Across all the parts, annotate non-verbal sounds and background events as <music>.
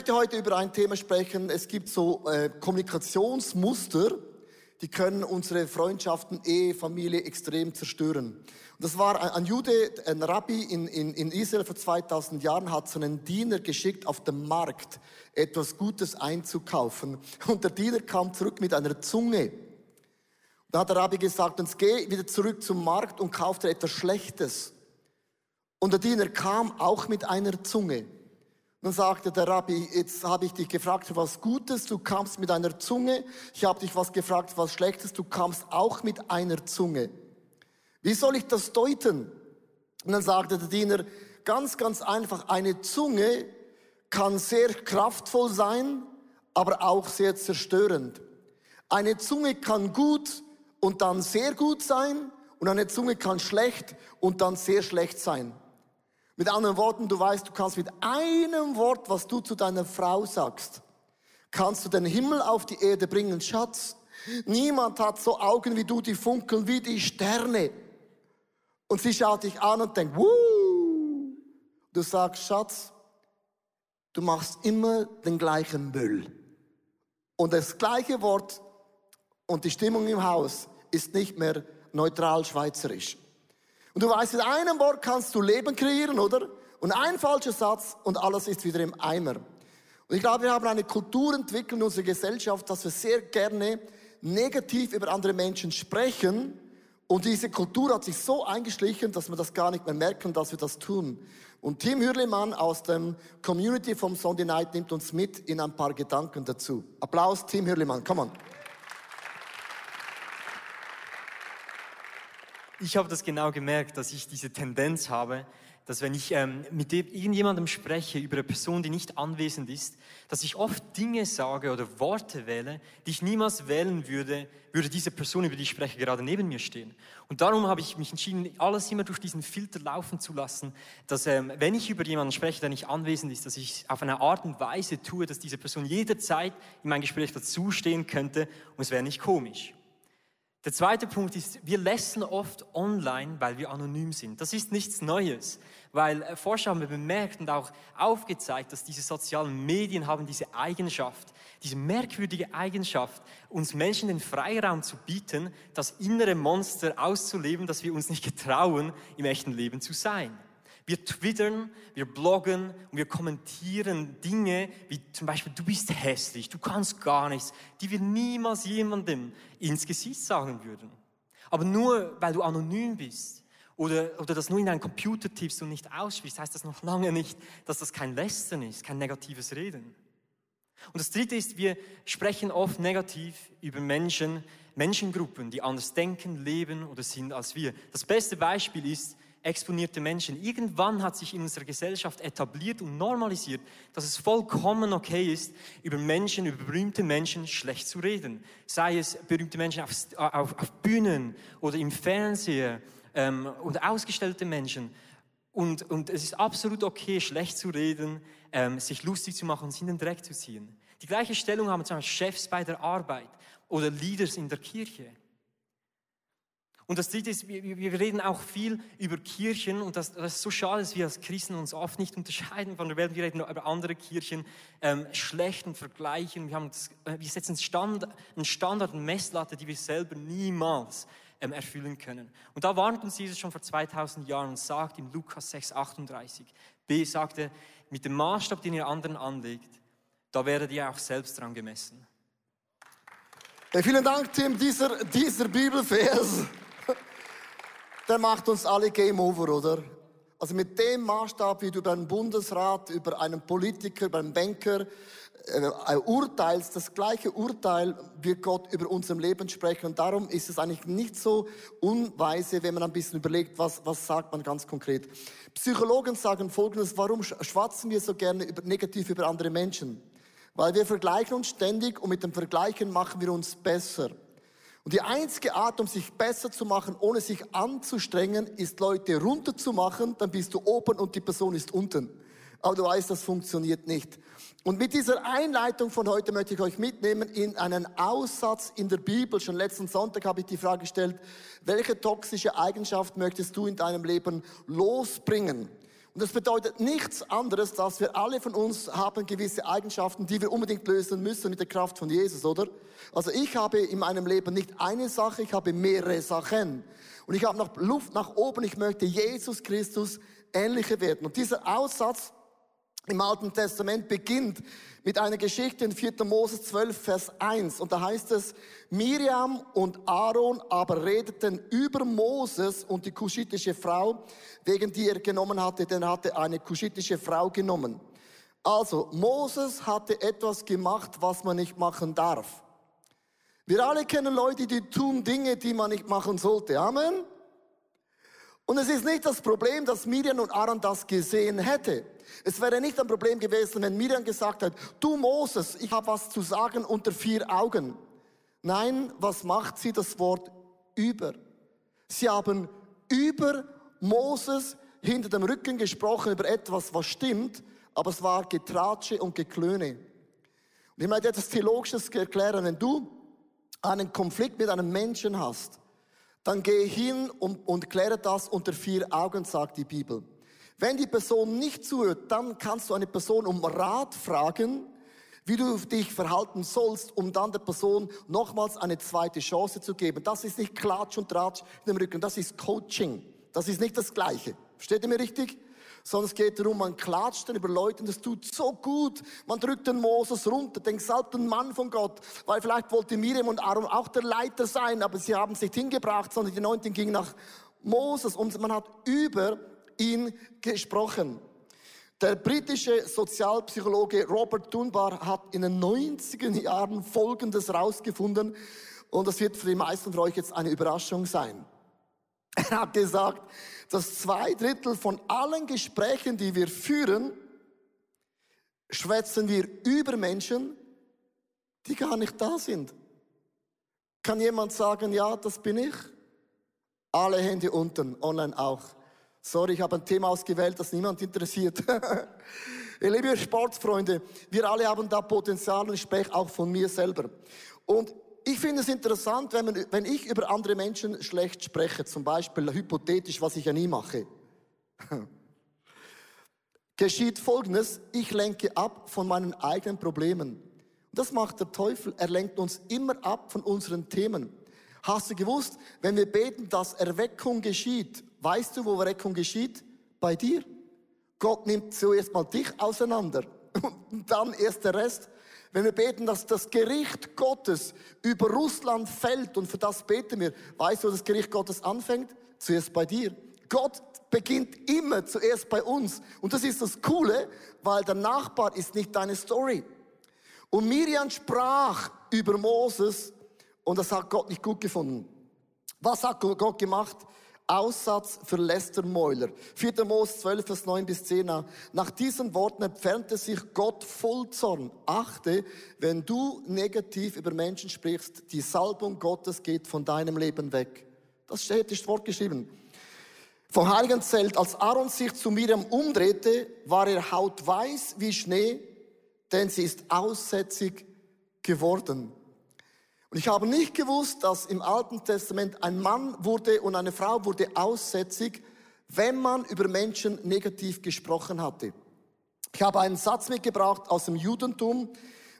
möchte heute über ein Thema sprechen. Es gibt so äh, Kommunikationsmuster, die können unsere Freundschaften, Ehe, Familie extrem zerstören. Und das war ein, ein Jude, ein Rabbi in, in, in Israel vor 2000 Jahren, hat so einen Diener geschickt auf dem Markt, etwas Gutes einzukaufen. Und der Diener kam zurück mit einer Zunge. Da hat der Rabbi gesagt, uns geh wieder zurück zum Markt und kauf dir etwas Schlechtes. Und der Diener kam auch mit einer Zunge. Dann sagte der Rabbi, jetzt habe ich dich gefragt was Gutes, du kamst mit einer Zunge. Ich habe dich was gefragt, was Schlechtes, du kamst auch mit einer Zunge. Wie soll ich das deuten? Und dann sagte der Diener, ganz, ganz einfach, eine Zunge kann sehr kraftvoll sein, aber auch sehr zerstörend. Eine Zunge kann gut und dann sehr gut sein und eine Zunge kann schlecht und dann sehr schlecht sein. Mit anderen Worten, du weißt, du kannst mit einem Wort, was du zu deiner Frau sagst, kannst du den Himmel auf die Erde bringen, Schatz. Niemand hat so Augen wie du, die funkeln wie die Sterne. Und sie schaut dich an und denkt, Wuh! Du sagst, Schatz, du machst immer den gleichen Müll. Und das gleiche Wort und die Stimmung im Haus ist nicht mehr neutral schweizerisch. Und du weißt, mit einem Wort kannst du Leben kreieren, oder? Und ein falscher Satz und alles ist wieder im Eimer. Und ich glaube, wir haben eine Kultur entwickelt in unserer Gesellschaft, dass wir sehr gerne negativ über andere Menschen sprechen. Und diese Kultur hat sich so eingeschlichen, dass wir das gar nicht mehr merken, dass wir das tun. Und Tim Hürlimann aus dem Community vom Sunday Night nimmt uns mit in ein paar Gedanken dazu. Applaus, Tim Hürlimann, come on. Ich habe das genau gemerkt, dass ich diese Tendenz habe, dass wenn ich ähm, mit irgendjemandem spreche über eine Person, die nicht anwesend ist, dass ich oft Dinge sage oder Worte wähle, die ich niemals wählen würde, würde diese Person, über die ich spreche, gerade neben mir stehen. Und darum habe ich mich entschieden, alles immer durch diesen Filter laufen zu lassen, dass ähm, wenn ich über jemanden spreche, der nicht anwesend ist, dass ich auf eine Art und Weise tue, dass diese Person jederzeit in mein Gespräch dazustehen könnte und es wäre nicht komisch. Der zweite Punkt ist, wir lassen oft online, weil wir anonym sind. Das ist nichts Neues, weil äh, Forscher haben bemerkt und auch aufgezeigt, dass diese sozialen Medien haben diese Eigenschaft, diese merkwürdige Eigenschaft, uns Menschen den Freiraum zu bieten, das innere Monster auszuleben, das wir uns nicht <laughs> getrauen, im echten Leben zu sein. Wir twittern, wir bloggen und wir kommentieren Dinge wie zum Beispiel, du bist hässlich, du kannst gar nichts, die wir niemals jemandem ins Gesicht sagen würden. Aber nur weil du anonym bist oder, oder das nur in deinen Computer tippst und nicht aussprichst, heißt das noch lange nicht, dass das kein Lästern ist, kein negatives Reden. Und das Dritte ist, wir sprechen oft negativ über Menschen, Menschengruppen, die anders denken, leben oder sind als wir. Das beste Beispiel ist, exponierte Menschen. Irgendwann hat sich in unserer Gesellschaft etabliert und normalisiert, dass es vollkommen okay ist, über Menschen, über berühmte Menschen schlecht zu reden. Sei es berühmte Menschen auf, auf, auf Bühnen oder im Fernsehen ähm, und ausgestellte Menschen. Und, und es ist absolut okay, schlecht zu reden, ähm, sich lustig zu machen und sich in den Dreck zu ziehen. Die gleiche Stellung haben zum Beispiel Chefs bei der Arbeit oder Leaders in der Kirche. Und das Dritte ist, wir, wir reden auch viel über Kirchen und das, das, ist so schade, dass wir als Christen uns oft nicht unterscheiden von der Welt. Wir reden über andere Kirchen ähm, schlecht und vergleichen. Wir, haben das, äh, wir setzen Stand, einen Standard, eine Messlatte, die wir selber niemals ähm, erfüllen können. Und da warnt uns Jesus schon vor 2000 Jahren und sagt in Lukas 6, 38, B sagte, mit dem Maßstab, den ihr anderen anlegt, da werdet ihr auch selbst dran gemessen. Hey, vielen Dank, Tim, dieser, dieser Bibelvers der macht uns alle Game Over, oder? Also mit dem Maßstab, wie du über einen Bundesrat, über einen Politiker, über einen Banker äh, urteilst, das gleiche Urteil wird Gott über unserem Leben sprechen. Und darum ist es eigentlich nicht so unweise, wenn man ein bisschen überlegt, was, was sagt man ganz konkret. Psychologen sagen Folgendes, warum schwatzen wir so gerne über, negativ über andere Menschen? Weil wir vergleichen uns ständig und mit dem Vergleichen machen wir uns besser. Und die einzige Art, um sich besser zu machen, ohne sich anzustrengen, ist Leute runterzumachen, dann bist du oben und die Person ist unten. Aber du weißt, das funktioniert nicht. Und mit dieser Einleitung von heute möchte ich euch mitnehmen in einen Aussatz in der Bibel. Schon letzten Sonntag habe ich die Frage gestellt, welche toxische Eigenschaft möchtest du in deinem Leben losbringen? Und das bedeutet nichts anderes, dass wir alle von uns haben gewisse Eigenschaften, die wir unbedingt lösen müssen mit der Kraft von Jesus, oder? Also ich habe in meinem Leben nicht eine Sache, ich habe mehrere Sachen. Und ich habe noch Luft nach oben, ich möchte Jesus Christus ähnlicher werden. Und dieser Aussatz im Alten Testament beginnt mit einer Geschichte in 4. Mose 12, Vers 1. Und da heißt es, Miriam und Aaron aber redeten über Moses und die kuschitische Frau, wegen die er genommen hatte, denn er hatte eine kuschitische Frau genommen. Also, Moses hatte etwas gemacht, was man nicht machen darf. Wir alle kennen Leute, die tun Dinge, die man nicht machen sollte. Amen. Und es ist nicht das Problem, dass Miriam und Aaron das gesehen hätte. Es wäre nicht ein Problem gewesen, wenn Miriam gesagt hat, du Moses, ich habe was zu sagen unter vier Augen. Nein, was macht sie? Das Wort über. Sie haben über Moses hinter dem Rücken gesprochen über etwas, was stimmt, aber es war Getratsche und Geklöne. Und ich möchte etwas Theologisches erklären. Wenn du einen Konflikt mit einem Menschen hast, dann gehe hin und, und kläre das unter vier Augen, sagt die Bibel. Wenn die Person nicht zuhört, dann kannst du eine Person um Rat fragen, wie du dich verhalten sollst, um dann der Person nochmals eine zweite Chance zu geben. Das ist nicht Klatsch und Tratsch in dem Rücken, das ist Coaching. Das ist nicht das Gleiche. Versteht ihr mir richtig? Sondern es geht darum, man klatscht dann über Leute und das tut so gut. Man drückt den Moses runter, den gesalbten Mann von Gott, weil vielleicht wollte Miriam und Aaron auch der Leiter sein, aber sie haben es nicht hingebracht, sondern die Neunten gingen nach Moses und man hat über ihn gesprochen. Der britische Sozialpsychologe Robert Dunbar hat in den 90er Jahren Folgendes herausgefunden und das wird für die meisten von euch jetzt eine Überraschung sein. <laughs> Er hat gesagt, dass zwei Drittel von allen Gesprächen, die wir führen, schwätzen wir über Menschen, die gar nicht da sind. Kann jemand sagen, ja, das bin ich? Alle Hände unten, online auch. Sorry, ich habe ein Thema ausgewählt, das niemand interessiert. <laughs> Ihr liebe Sportfreunde, wir alle haben da Potenzial und ich spreche auch von mir selber. Und ich finde es interessant, wenn, man, wenn ich über andere Menschen schlecht spreche, zum Beispiel hypothetisch, was ich ja nie mache. <laughs> Geschieht Folgendes, ich lenke ab von meinen eigenen Problemen. Und das macht der Teufel, er lenkt uns immer ab von unseren Themen. Hast du gewusst, wenn wir beten, dass Erweckung geschieht, weißt du, wo Erweckung geschieht? Bei dir. Gott nimmt zuerst mal dich auseinander <laughs> und dann erst der Rest. Wenn wir beten, dass das Gericht Gottes über Russland fällt und für das beten wir, weißt du, wo das Gericht Gottes anfängt? Zuerst bei dir. Gott beginnt immer zuerst bei uns. Und das ist das Coole, weil der Nachbar ist nicht deine Story. Und Miriam sprach über Moses und das hat Gott nicht gut gefunden. Was hat Gott gemacht? Aussatz für Lästermäuler. 4. Mose 12, Vers 9 bis 10. Nach diesen Worten entfernte sich Gott voll Zorn. Achte, wenn du negativ über Menschen sprichst, die Salbung Gottes geht von deinem Leben weg. Das steht, ist Wort geschrieben. Vom heiligen Zelt, als Aaron sich zu Miriam umdrehte, war er hautweiß wie Schnee, denn sie ist aussätzig geworden. Und ich habe nicht gewusst, dass im Alten Testament ein Mann wurde und eine Frau wurde aussätzig, wenn man über Menschen negativ gesprochen hatte. Ich habe einen Satz mitgebracht aus dem Judentum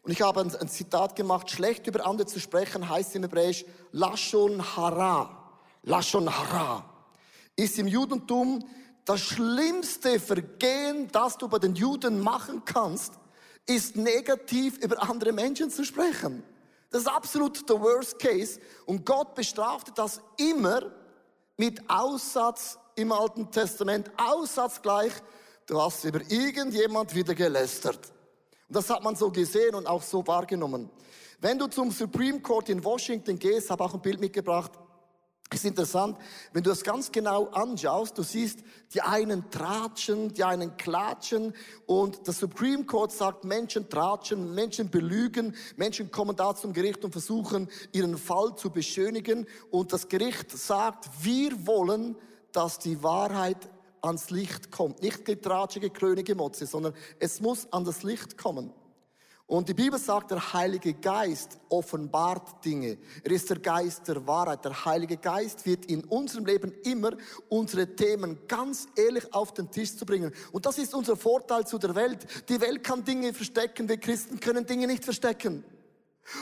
und ich habe ein, Zitat gemacht, schlecht über andere zu sprechen heißt im Hebräisch Lashon Hara. Lashon Hara ist im Judentum das schlimmste Vergehen, das du bei den Juden machen kannst, ist negativ über andere Menschen zu sprechen. Das ist absolut der Worst Case. Und Gott bestrafte das immer mit Aussatz im Alten Testament. Aussatz gleich, du hast über irgendjemand wieder gelästert. Und das hat man so gesehen und auch so wahrgenommen. Wenn du zum Supreme Court in Washington gehst, habe auch ein Bild mitgebracht, ist interessant, wenn du das ganz genau anschaust, du siehst, die einen tratschen, die einen klatschen und der Supreme Court sagt, Menschen tratschen, Menschen belügen, Menschen kommen da zum Gericht und versuchen, ihren Fall zu beschönigen und das Gericht sagt, wir wollen, dass die Wahrheit ans Licht kommt. Nicht getratschige, krönige Motze, sondern es muss an das Licht kommen. Und die Bibel sagt, der Heilige Geist offenbart Dinge. Er ist der Geist der Wahrheit. Der Heilige Geist wird in unserem Leben immer unsere Themen ganz ehrlich auf den Tisch zu bringen. Und das ist unser Vorteil zu der Welt. Die Welt kann Dinge verstecken, wir Christen können Dinge nicht verstecken.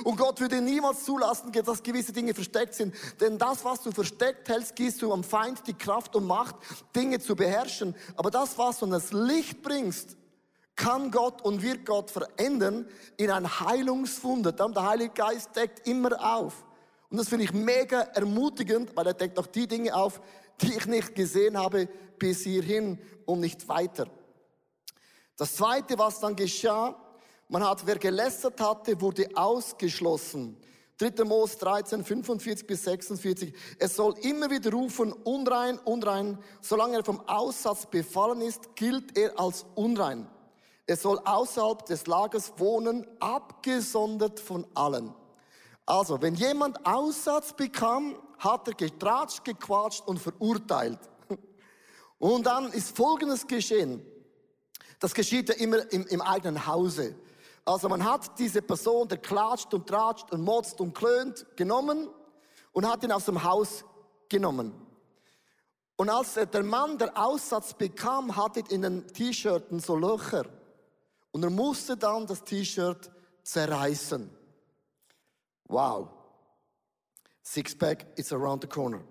Und Gott würde niemals zulassen, dass gewisse Dinge versteckt sind. Denn das, was du versteckt hältst, gibst du am Feind die Kraft und Macht, Dinge zu beherrschen. Aber das, was du in das Licht bringst, kann Gott und wird Gott verändern in ein Heilungswunder. Der Heilige Geist deckt immer auf. Und das finde ich mega ermutigend, weil er deckt auch die Dinge auf, die ich nicht gesehen habe bis hierhin und nicht weiter. Das zweite, was dann geschah, man hat, wer gelästert hatte, wurde ausgeschlossen. 3. Mose 13, 45 bis 46. Es soll immer wieder rufen, unrein, unrein. Solange er vom Aussatz befallen ist, gilt er als unrein. Er soll außerhalb des Lagers wohnen, abgesondert von allen. Also, wenn jemand Aussatz bekam, hat er getratscht, gequatscht und verurteilt. <laughs> Und dann ist Folgendes geschehen. Das geschieht ja immer im, im eigenen Hause. Also man hat diese Person, der klatscht und tratscht und motzt und klönt, genommen und hat ihn aus dem Haus genommen. Und als der Mann der Aussatz bekam, hatte in den T-Shirten so Löcher. Und er musste dann das T-Shirt zerreißen. Wow. Sixpack is around the corner.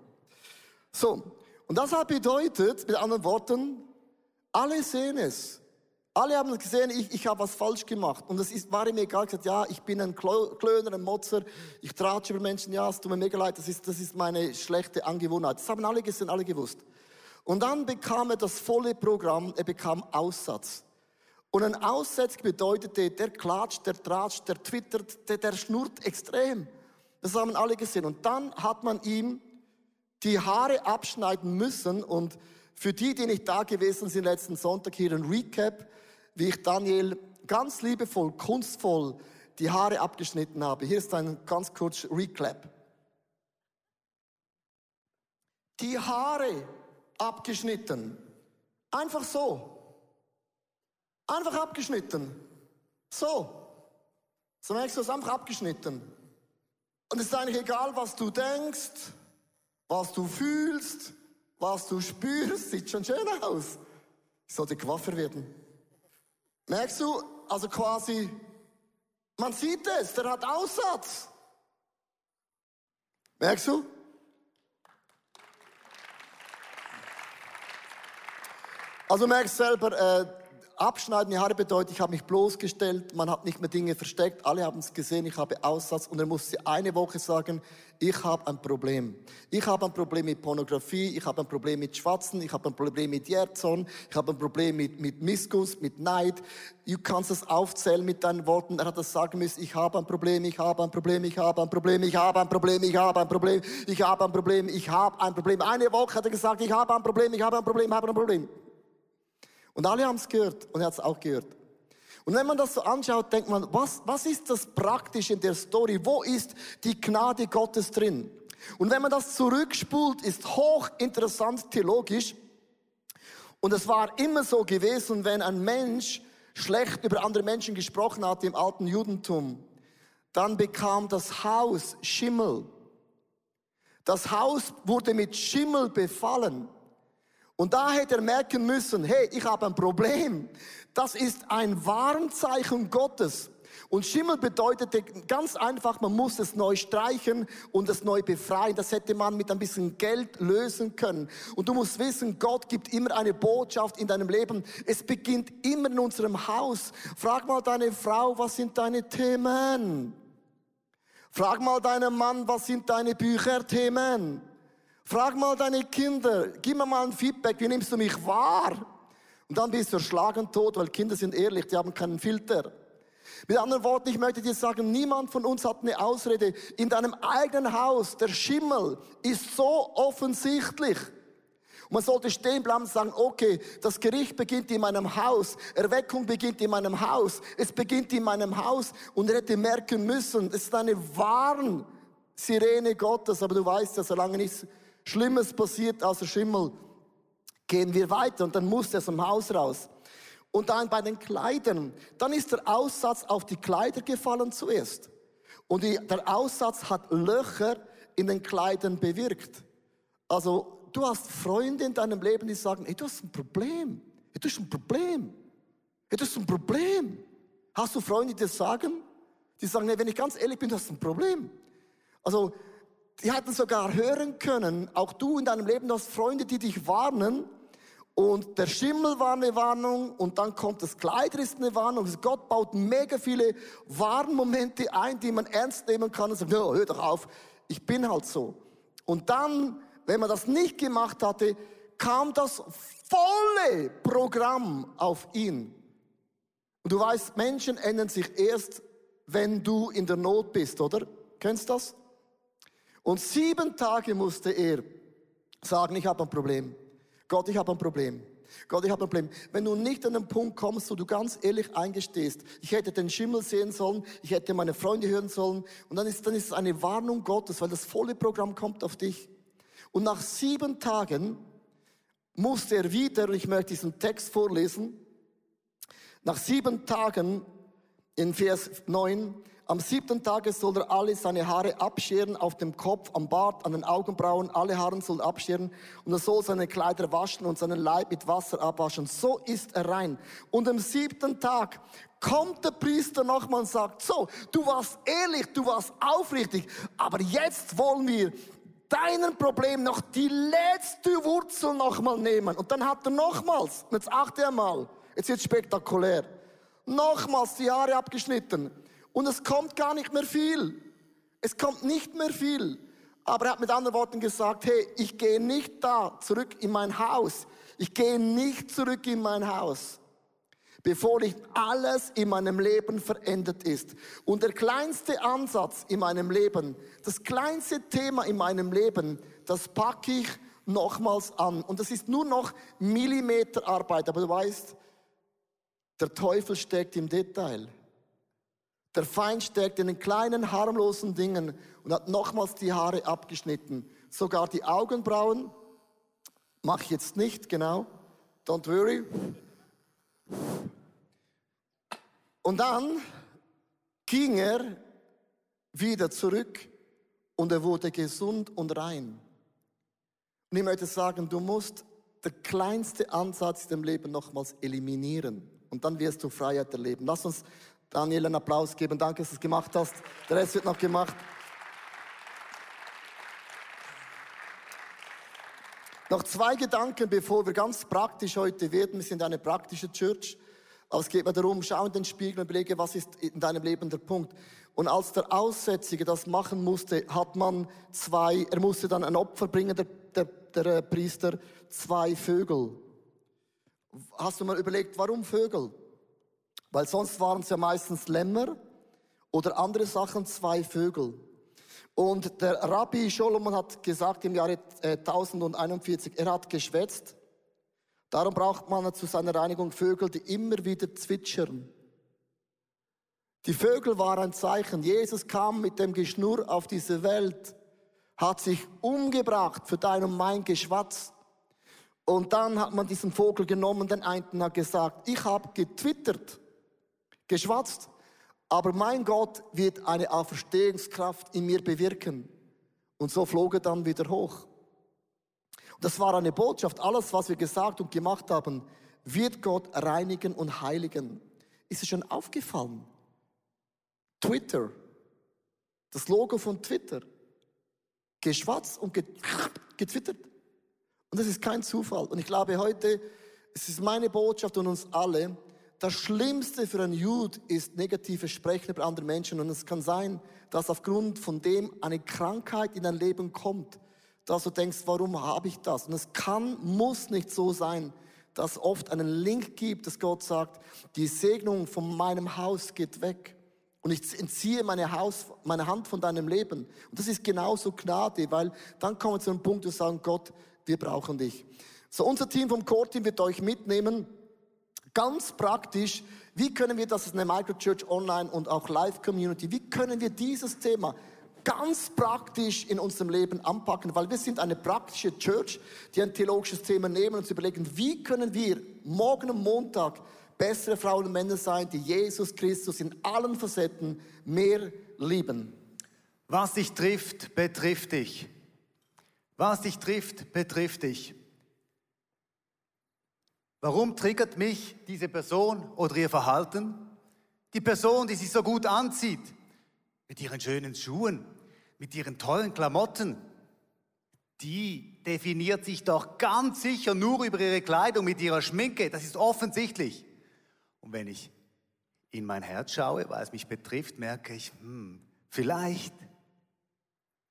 So, und das hat bedeutet, mit anderen Worten, alle sehen es. Alle haben gesehen, ich, ich habe was falsch gemacht. Und es war ihm egal, gesagt, ja, ich bin ein Klöner, ein Motzer, ich tratsche über Menschen, ja, es tut mir mega leid, das ist, das ist meine schlechte Angewohnheit. Das haben alle gesehen, alle gewusst. Und dann bekam er das volle Programm, er bekam Aussatz. Und ein Aussätzig bedeutete, der klatscht, der tratscht, der twittert, der, der schnurrt extrem. Das haben alle gesehen. Und dann hat man ihm die Haare abschneiden müssen. Und für die, die nicht da gewesen sind letzten Sonntag, hier ein Recap wie ich Daniel ganz liebevoll, kunstvoll die Haare abgeschnitten habe. Hier ist ein ganz kurz Reclap. Die Haare abgeschnitten. Einfach so. Einfach abgeschnitten. So. So merkst du es einfach abgeschnitten. Und es ist eigentlich egal, was du denkst, was du fühlst, was du spürst. Sieht schon schön aus. Ich sollte Quaffer werden. Merkst du, also quasi, man sieht es, der hat Aussatz. Merkst du? Also merkst selber, äh, Abschneiden die Haare bedeutet, ich habe mich bloßgestellt, man hat nicht mehr Dinge versteckt, alle haben es gesehen, ich habe Aussatz und er musste eine Woche sagen, ich habe ein Problem. Ich habe ein Problem mit Pornografie, ich habe ein Problem mit Schwatzen, ich habe ein Problem mit Jerzon, ich habe ein Problem mit, mit Missgunst, mit Neid. Du kannst es aufzählen mit deinen Worten. Er hat das sagen müssen, ich habe ein Problem, ich habe ein Problem, ich habe ein Problem, ich habe ein Problem, ich habe ein Problem, ich habe ein Problem, ich habe ein Problem. Eine Woche hat er gesagt, ich habe ein Problem, ich habe ein Problem, ich habe ein Problem. Und alle haben es gehört und er hat es auch gehört. Und wenn man das so anschaut, denkt man, was, was ist das praktisch in der Story? Wo ist die Gnade Gottes drin? Und wenn man das zurückspult, ist hochinteressant theologisch. Und es war immer so gewesen, wenn ein Mensch schlecht über andere Menschen gesprochen hat im alten Judentum, dann bekam das Haus Schimmel. Das Haus wurde mit Schimmel befallen. Und da hätte er merken müssen, hey, ich habe ein Problem. Das ist ein Warnzeichen Gottes. Und Schimmel bedeutete ganz einfach, man muss es neu streichen und es neu befreien. Das hätte man mit ein bisschen Geld lösen können. Und du musst wissen, Gott gibt immer eine Botschaft in deinem Leben. Es beginnt immer in unserem Haus. Frag mal deine Frau, was sind deine Themen? Frag mal deinen Mann, was sind deine Bücherthemen? Frag mal deine Kinder, gib mir mal ein Feedback, wie nimmst du mich wahr? Und dann bist du erschlagen tot, weil Kinder sind ehrlich, die haben keinen Filter. Mit anderen Worten, ich möchte dir sagen, niemand von uns hat eine Ausrede. In deinem eigenen Haus, der Schimmel ist so offensichtlich. Und man sollte stehen bleiben und sagen, okay, das Gericht beginnt in meinem Haus, Erweckung beginnt in meinem Haus, es beginnt in meinem Haus. Und er hätte merken müssen, es ist eine Warnsirene Gottes, aber du weißt ja, solange nichts Schlimmes passiert außer Schimmel, gehen wir weiter und dann muss er dem Haus raus. Und dann bei den Kleidern, dann ist der Aussatz auf die Kleider gefallen zuerst. Und die, der Aussatz hat Löcher in den Kleidern bewirkt. Also du hast Freunde in deinem Leben, die sagen, hey, du hast ein Problem. Hey, du hast ein Problem. Hey, du hast ein Problem. Hast du Freunde, die das sagen? Die sagen, nee, wenn ich ganz ehrlich bin, du hast ein Problem. Also die hätten sogar hören können, auch du in deinem Leben hast Freunde, die dich warnen. Und der Schimmel war eine Warnung und dann kommt das Kleider ist eine Warnung. Also Gott baut mega viele Warnmomente ein, die man ernst nehmen kann und sagt, ja, hör doch auf, ich bin halt so. Und dann, wenn man das nicht gemacht hatte, kam das volle Programm auf ihn. Und du weißt, Menschen ändern sich erst, wenn du in der Not bist, oder? Kennst du das? Und sieben Tage musste er sagen, ich habe ein Problem. Gott, ich habe ein Problem. Gott, ich habe ein Problem. Wenn du nicht an den Punkt kommst, wo du ganz ehrlich eingestehst, ich hätte den Schimmel sehen sollen, ich hätte meine Freunde hören sollen, und dann ist, dann ist es eine Warnung Gottes, weil das volle Programm kommt auf dich. Und nach sieben Tagen musste er wieder, ich möchte diesen Text vorlesen, nach sieben Tagen in Vers 9, am siebten Tage soll er alle seine Haare abscheren, auf dem Kopf, am Bart, an den Augenbrauen, alle Haare soll er abscheren und er soll seine Kleider waschen und seinen Leib mit Wasser abwaschen. So ist er rein. Und am siebten Tag kommt der Priester nochmal und sagt, so, du warst ehrlich, du warst aufrichtig, aber jetzt wollen wir deinen Problem noch die letzte Wurzel nochmal nehmen. Und dann hat er nochmals, jetzt achte einmal, jetzt wird spektakulär, nochmals die Haare abgeschnitten und es kommt gar nicht mehr viel. Es kommt nicht mehr viel. Aber er hat mit anderen Worten gesagt, hey, ich gehe nicht da zurück in mein Haus. Ich gehe nicht zurück in mein Haus, bevor nicht alles in meinem Leben verändert ist. Und der kleinste Ansatz in meinem Leben, das kleinste Thema in meinem Leben, das packe ich nochmals an. Und das ist nur noch Millimeterarbeit. Aber du weißt, der Teufel steckt im Detail. Der Feind steckt in den kleinen, harmlosen Dingen und hat nochmals die Haare abgeschnitten. Sogar die Augenbrauen. Mach ich jetzt nicht, genau. Don't worry. Und dann ging er wieder zurück und er wurde gesund und rein. Und ich möchte sagen, du musst der kleinste Ansatz im Leben nochmals eliminieren. Und dann wirst du Freiheit erleben. Lass uns Daniel einen Applaus geben. Danke, dass du es gemacht hast. Der Rest wird noch gemacht. Noch zwei Gedanken, bevor wir ganz praktisch heute werden. Wir sind eine praktische Church. Aber es geht mir darum, schau in den Spiegel und überlege, was ist in deinem Leben der Punkt. Und als der Aussätzige das machen musste, hat man zwei, er musste dann ein Opfer bringen, der, der, der äh, Priester, zwei Vögel. Hast du mal überlegt, warum Vögel? Weil sonst waren es ja meistens Lämmer oder andere Sachen, zwei Vögel. Und der Rabbi Solomon hat gesagt im Jahre 1041, äh, er hat geschwätzt. Darum braucht man zu seiner Reinigung Vögel, die immer wieder zwitschern. Die Vögel waren ein Zeichen. Jesus kam mit dem Geschnurr auf diese Welt, hat sich umgebracht für dein und mein Geschwatz. Und dann hat man diesen Vogel genommen, den einen hat gesagt, ich habe getwittert geschwatzt, aber mein Gott wird eine Auferstehungskraft in mir bewirken. Und so flog er dann wieder hoch. Das war eine Botschaft. Alles, was wir gesagt und gemacht haben, wird Gott reinigen und heiligen. Ist es schon aufgefallen? Twitter, das Logo von Twitter, geschwatzt und getwittert. Und das ist kein Zufall. Und ich glaube heute, es ist meine Botschaft und uns alle, das Schlimmste für einen Jude ist negative Sprechen über andere Menschen. Und es kann sein, dass aufgrund von dem eine Krankheit in dein Leben kommt, dass du denkst, warum habe ich das? Und es kann, muss nicht so sein, dass oft einen Link gibt, dass Gott sagt, die Segnung von meinem Haus geht weg. Und ich entziehe meine, Haus, meine Hand von deinem Leben. Und das ist genauso Gnade, weil dann kommen wir zu einem Punkt, wo wir sagen, Gott, wir brauchen dich. So, unser Team vom Core-Team wird euch mitnehmen Ganz praktisch, wie können wir das in der Microchurch Online und auch Live Community, wie können wir dieses Thema ganz praktisch in unserem Leben anpacken, weil wir sind eine praktische Church, die ein theologisches Thema nehmen und zu überlegen, wie können wir morgen am Montag bessere Frauen und Männer sein, die Jesus Christus in allen Facetten mehr lieben. Was dich trifft, betrifft dich. Was dich trifft, betrifft dich. Warum triggert mich diese Person oder ihr Verhalten? Die Person, die sich so gut anzieht, mit ihren schönen Schuhen, mit ihren tollen Klamotten, die definiert sich doch ganz sicher nur über ihre Kleidung, mit ihrer Schminke. Das ist offensichtlich. Und wenn ich in mein Herz schaue, weil es mich betrifft, merke ich, hm, vielleicht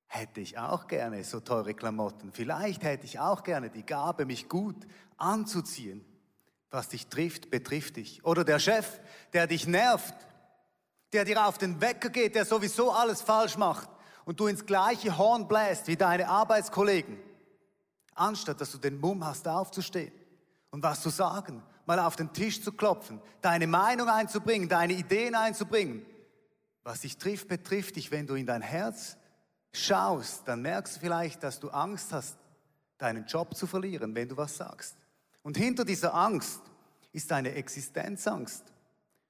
hätte ich auch gerne so teure Klamotten. Vielleicht hätte ich auch gerne die Gabe, mich gut anzuziehen. Was dich trifft, betrifft dich. Oder der Chef, der dich nervt, der dir auf den Wecker geht, der sowieso alles falsch macht und du ins gleiche Horn bläst wie deine Arbeitskollegen, anstatt dass du den Mumm hast, aufzustehen und was zu sagen, mal auf den Tisch zu klopfen, deine Meinung einzubringen, deine Ideen einzubringen. Was dich trifft, betrifft dich, wenn du in dein Herz schaust, dann merkst du vielleicht, dass du Angst hast, deinen Job zu verlieren, wenn du was sagst. Und hinter dieser Angst ist eine Existenzangst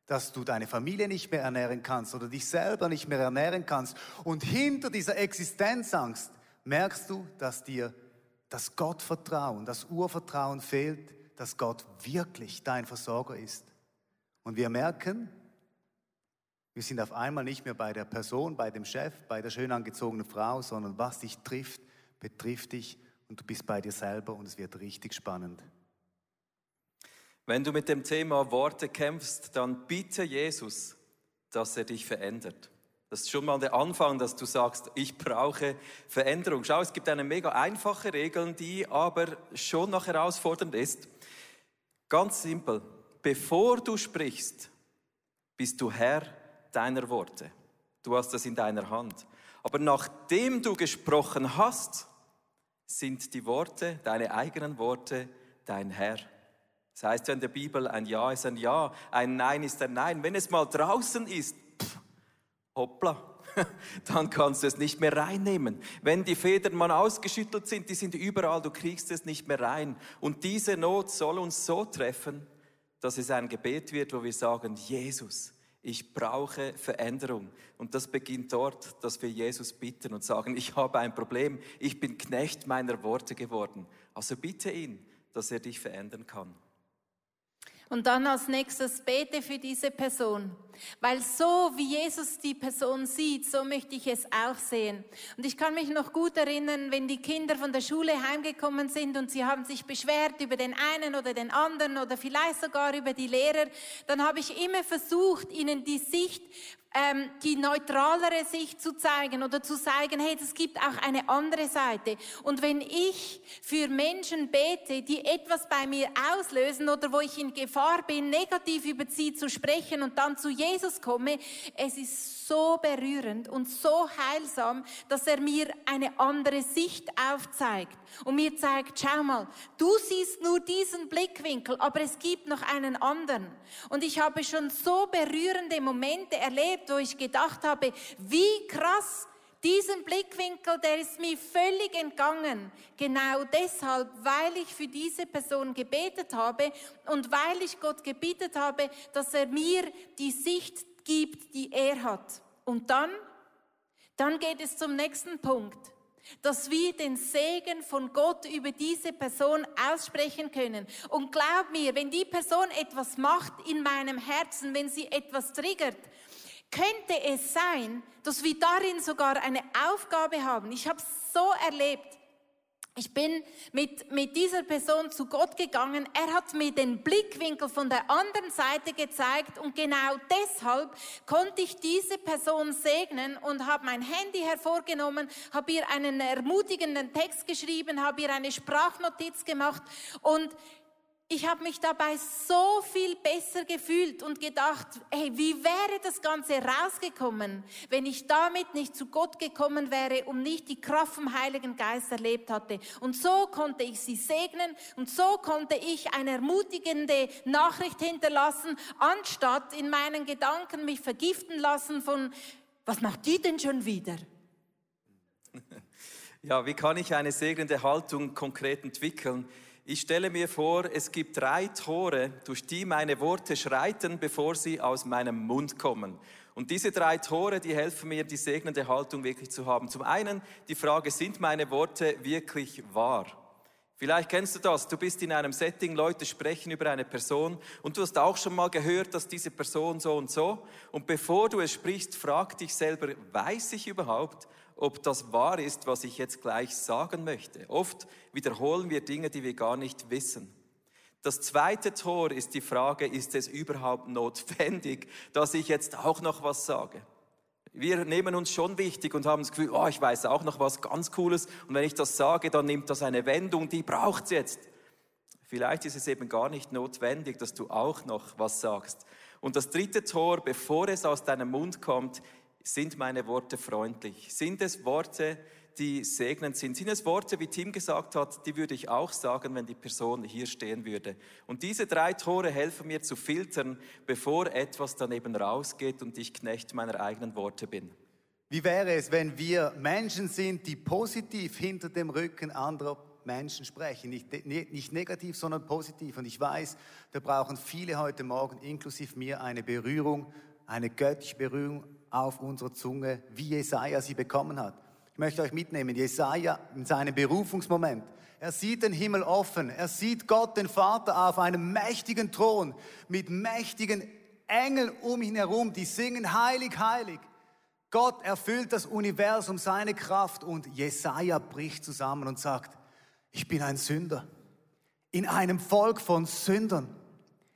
dass du deine Familie nicht mehr ernähren kannst oder dich selber nicht mehr ernähren kannst. Und hinter dieser Existenzangst merkst du, dass dir das Gottvertrauen, das Urvertrauen fehlt, dass Gott wirklich dein Versorger ist. Und wir merken, wir sind auf einmal nicht mehr bei der Person, bei dem Chef, bei der schön angezogenen Frau, sondern was dich trifft, betrifft dich und du bist bei dir selber und es wird richtig spannend. Wenn du mit dem Thema Worte kämpfst, dann bitte Jesus, dass er dich verändert. Das ist schon mal der Anfang, dass du sagst, ich brauche Veränderung. Schau, es gibt eine mega einfache Regel, die aber schon noch herausfordernd ist. Ganz simpel. Bevor du sprichst, bist du Herr deiner Worte. Du hast das in deiner Hand. Aber nachdem du gesprochen hast, sind die Worte, deine eigenen Worte, dein Herr. Das heißt ja in der Bibel, ein Ja ist ein Ja, ein Nein ist ein Nein. Wenn es mal draußen ist, pff, hoppla, <laughs> dann kannst du es nicht mehr reinnehmen. Wenn die Federn mal ausgeschüttelt sind, die sind überall, du kriegst es nicht mehr rein. Und diese Not soll uns so treffen, dass es ein Gebet wird, wo wir sagen, Jesus, ich brauche Veränderung. Und das beginnt dort, dass wir Jesus bitten und sagen, ich habe ein Problem, ich bin Knecht meiner Worte geworden. Also bitte ihn, dass er dich verändern kann. Und dann als nächstes bete für diese Person. Weil so wie Jesus die Person sieht, so möchte ich es auch sehen. Und ich kann mich noch gut erinnern, wenn die Kinder von der Schule heimgekommen sind und sie haben sich beschwert über den einen oder den anderen oder vielleicht sogar über die Lehrer, dann habe ich immer versucht, ihnen die Sicht ähm, die neutralere Sicht zu zeigen oder zu zeigen, hey, es gibt auch eine andere Seite. Und wenn ich für Menschen bete, die etwas bei mir auslösen oder wo ich in Gefahr bin, negativ über sie zu sprechen und dann zu Jesus komme, es ist so berührend und so heilsam, dass er mir eine andere Sicht aufzeigt und mir zeigt, schau mal, du siehst nur diesen Blickwinkel, aber es gibt noch einen anderen. Und ich habe schon so berührende Momente erlebt, wo ich gedacht habe, wie krass, diesen Blickwinkel, der ist mir völlig entgangen. Genau deshalb, weil ich für diese Person gebetet habe und weil ich Gott gebetet habe, dass er mir die Sicht gibt, die er hat. Und dann, dann geht es zum nächsten Punkt, dass wir den Segen von Gott über diese Person aussprechen können. Und glaub mir, wenn die Person etwas macht in meinem Herzen, wenn sie etwas triggert, könnte es sein, dass wir darin sogar eine Aufgabe haben. Ich habe es so erlebt. Ich bin mit, mit dieser Person zu Gott gegangen. Er hat mir den Blickwinkel von der anderen Seite gezeigt und genau deshalb konnte ich diese Person segnen und habe mein Handy hervorgenommen, habe ihr einen ermutigenden Text geschrieben, habe ihr eine Sprachnotiz gemacht und ich habe mich dabei so viel besser gefühlt und gedacht, hey, wie wäre das Ganze rausgekommen, wenn ich damit nicht zu Gott gekommen wäre und nicht die Kraft vom Heiligen Geist erlebt hatte. Und so konnte ich sie segnen und so konnte ich eine ermutigende Nachricht hinterlassen, anstatt in meinen Gedanken mich vergiften lassen von, was macht die denn schon wieder? <laughs> Ja, wie kann ich eine segnende Haltung konkret entwickeln? Ich stelle mir vor, es gibt drei Tore, durch die meine Worte schreiten, bevor sie aus meinem Mund kommen. Und diese drei Tore, die helfen mir, die segnende Haltung wirklich zu haben. Zum einen die Frage, sind meine Worte wirklich wahr? Vielleicht kennst du das, du bist in einem Setting, Leute sprechen über eine Person und du hast auch schon mal gehört, dass diese Person so und so. Und bevor du es sprichst, frag dich selber, weiß ich überhaupt, ob das wahr ist, was ich jetzt gleich sagen möchte? Oft wiederholen wir Dinge, die wir gar nicht wissen. Das zweite Tor ist die Frage, ist es überhaupt notwendig, <laughs> dass ich jetzt auch noch was sage? Wir nehmen uns schon wichtig und haben das Gefühl, oh, ich weiß auch noch was ganz Cooles und wenn ich das sage, dann nimmt das eine Wendung, die braucht es jetzt. Vielleicht ist es eben gar nicht notwendig, dass du auch noch was sagst. Und das dritte Tor, bevor es aus deinem Mund kommt, sind meine Worte freundlich? Sind es Worte, die segnend sind. Sind es Worte, wie Tim gesagt hat, die würde ich auch sagen, wenn die Person hier stehen würde. Und diese drei Tore helfen mir zu filtern, bevor etwas daneben rausgeht und ich Knecht meiner eigenen Worte bin. Wie wäre es, wenn wir Menschen sind, die positiv hinter dem Rücken anderer Menschen sprechen? Nicht, nicht negativ, sondern positiv. Und ich weiß, da brauchen viele heute Morgen, inklusive mir, eine Berührung, eine göttliche Berührung auf unserer Zunge, wie Jesaja sie bekommen hat. Ich möchte euch mitnehmen, Jesaja in seinem Berufungsmoment. Er sieht den Himmel offen. Er sieht Gott, den Vater, auf einem mächtigen Thron mit mächtigen Engeln um ihn herum, die singen heilig, heilig. Gott erfüllt das Universum, seine Kraft und Jesaja bricht zusammen und sagt, ich bin ein Sünder. In einem Volk von Sündern.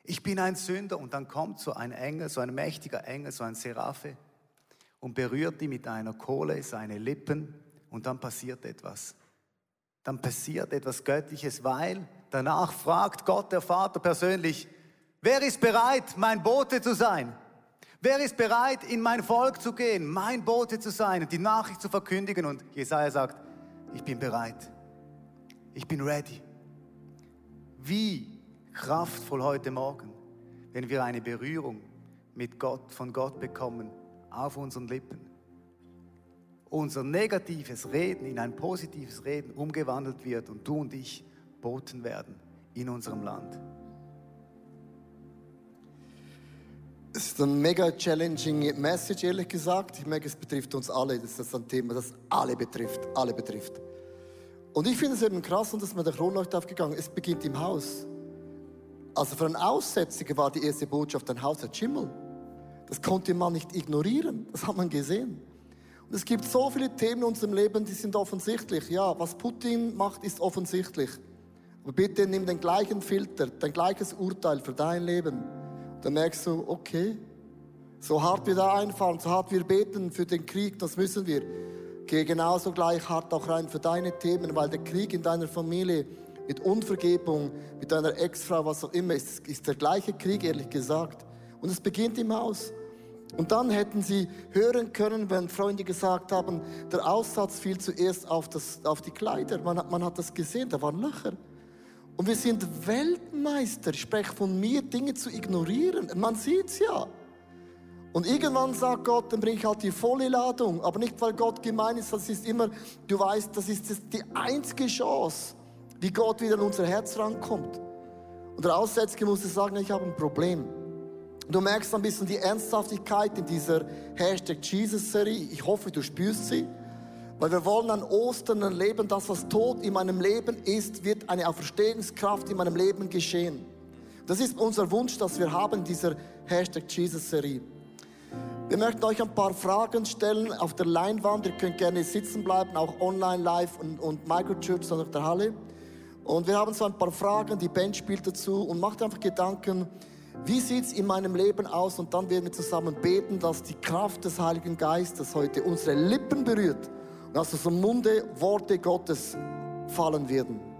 Ich bin ein Sünder. Und dann kommt so ein Engel, so ein mächtiger Engel, so ein Seraphe und berührt ihn mit einer Kohle seine Lippen und dann passiert etwas. Dann passiert etwas Göttliches, weil danach fragt Gott, der Vater persönlich, wer ist bereit, mein Bote zu sein? Wer ist bereit, in mein Volk zu gehen, mein Bote zu sein und die Nachricht zu verkündigen? Und Jesaja sagt, ich bin bereit. Ich bin ready. Wie kraftvoll heute Morgen, wenn wir eine Berührung mit Gott, von Gott bekommen auf unseren Lippen. Unser negatives Reden in ein positives Reden umgewandelt wird und du und ich Boten werden in unserem Land. Es ist eine mega challenging Message, ehrlich gesagt. Ich merke, es betrifft uns alle. Das ist ein Thema, das alle betrifft. Alle betrifft. Und ich finde es eben krass, und das ist mir der Kronleuchter aufgegangen, es beginnt im Haus. Also für einen Aussätzigen war die erste Botschaft, ein Haus hat Schimmel. Das konnte man nicht ignorieren. Das hat man gesehen. Und es gibt so viele Themen in unserem Leben, die sind offensichtlich. Ja, was Putin macht, ist offensichtlich. Aber bitte nimm den gleichen Filter, dein gleiches Urteil für dein Leben. Dann merkst du, okay, so hart wir da einfahren, so hart wir beten für den Krieg, das müssen wir. Gehe genauso gleich hart auch rein für deine Themen, weil der Krieg in deiner Familie mit Unvergebung, mit deiner Ex-Frau, was auch immer, ist, ist der gleiche Krieg, ehrlich gesagt. Und es beginnt im Haus. Und dann hätten sie hören können, wenn Freunde gesagt haben, der Aussatz fiel zuerst auf, das, auf die Kleider. Man, hat, man hat das gesehen, da waren Löcher. Und wir sind Weltmeister, spreche von mir, Dinge zu ignorieren. Man sieht es ja. Und irgendwann sagt Gott, dann bringe ich halt die volle Ladung. Aber nicht, weil Gott gemein ist, das ist immer, du weißt, das ist die einzige Chance, wie Gott wieder in unser Herz rankommt. Und der Aussätzige musste sagen, ich habe ein Problem. Du merkst ein bisschen die Ernsthaftigkeit in dieser Hashtag Jesus-Serie. Ich hoffe, du spürst sie. Weil wir wollen an Ostern erleben, dass was tot in meinem Leben ist, wird eine Auferstehungskraft in meinem Leben geschehen. Das ist unser Wunsch, dass wir haben in dieser Hashtag Jesus-Serie. Wir möchten euch ein paar Fragen stellen auf der Leinwand. Ihr könnt gerne sitzen bleiben, auch online, live und, und Microchurch, sondern der Halle. Und wir haben so ein paar Fragen, die Band spielt dazu und macht einfach Gedanken, wie sieht es in meinem Leben aus? Und dann werden wir zusammen beten, dass die Kraft des Heiligen Geistes heute unsere Lippen berührt und aus unserem Munde Worte Gottes fallen werden.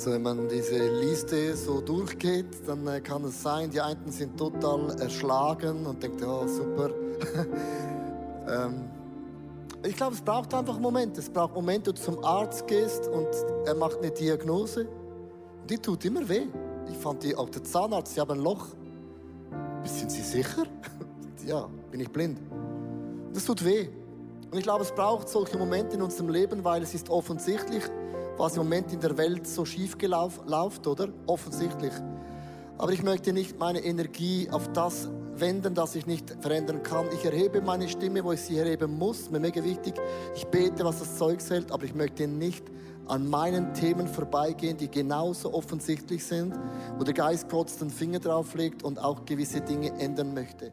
Also wenn man diese Liste so durchgeht, dann äh, kann es sein, die einen sind total erschlagen und denkt, ja super. <laughs> ähm, ich glaube, es braucht einfach Momente. Es braucht Momente, wo du zum Arzt gehst und er macht eine Diagnose. Und die tut immer weh. Ich fand die, auch der Zahnarzt, sie haben ein Loch. Sind Sie sicher? <laughs> ja, bin ich blind. Das tut weh. Und ich glaube, es braucht solche Momente in unserem Leben, weil es ist offensichtlich, was im Moment in der Welt so schief läuft, oder? Offensichtlich. Aber ich möchte nicht meine Energie auf das wenden, das ich nicht verändern kann. Ich erhebe meine Stimme, wo ich sie erheben muss. Mir mega wichtig. Ich bete, was das Zeug hält, aber ich möchte nicht an meinen Themen vorbeigehen, die genauso offensichtlich sind, wo der Geist Gottes den Finger drauf legt und auch gewisse Dinge ändern möchte.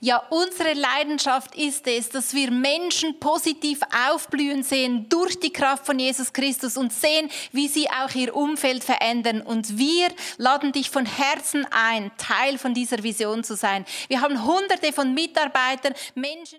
Ja, unsere Leidenschaft ist es, dass wir Menschen positiv aufblühen sehen durch die Kraft von Jesus Christus und sehen, wie sie auch ihr Umfeld verändern. Und wir laden dich von Herzen ein, Teil von dieser Vision zu sein. Wir haben hunderte von Mitarbeitern, Menschen,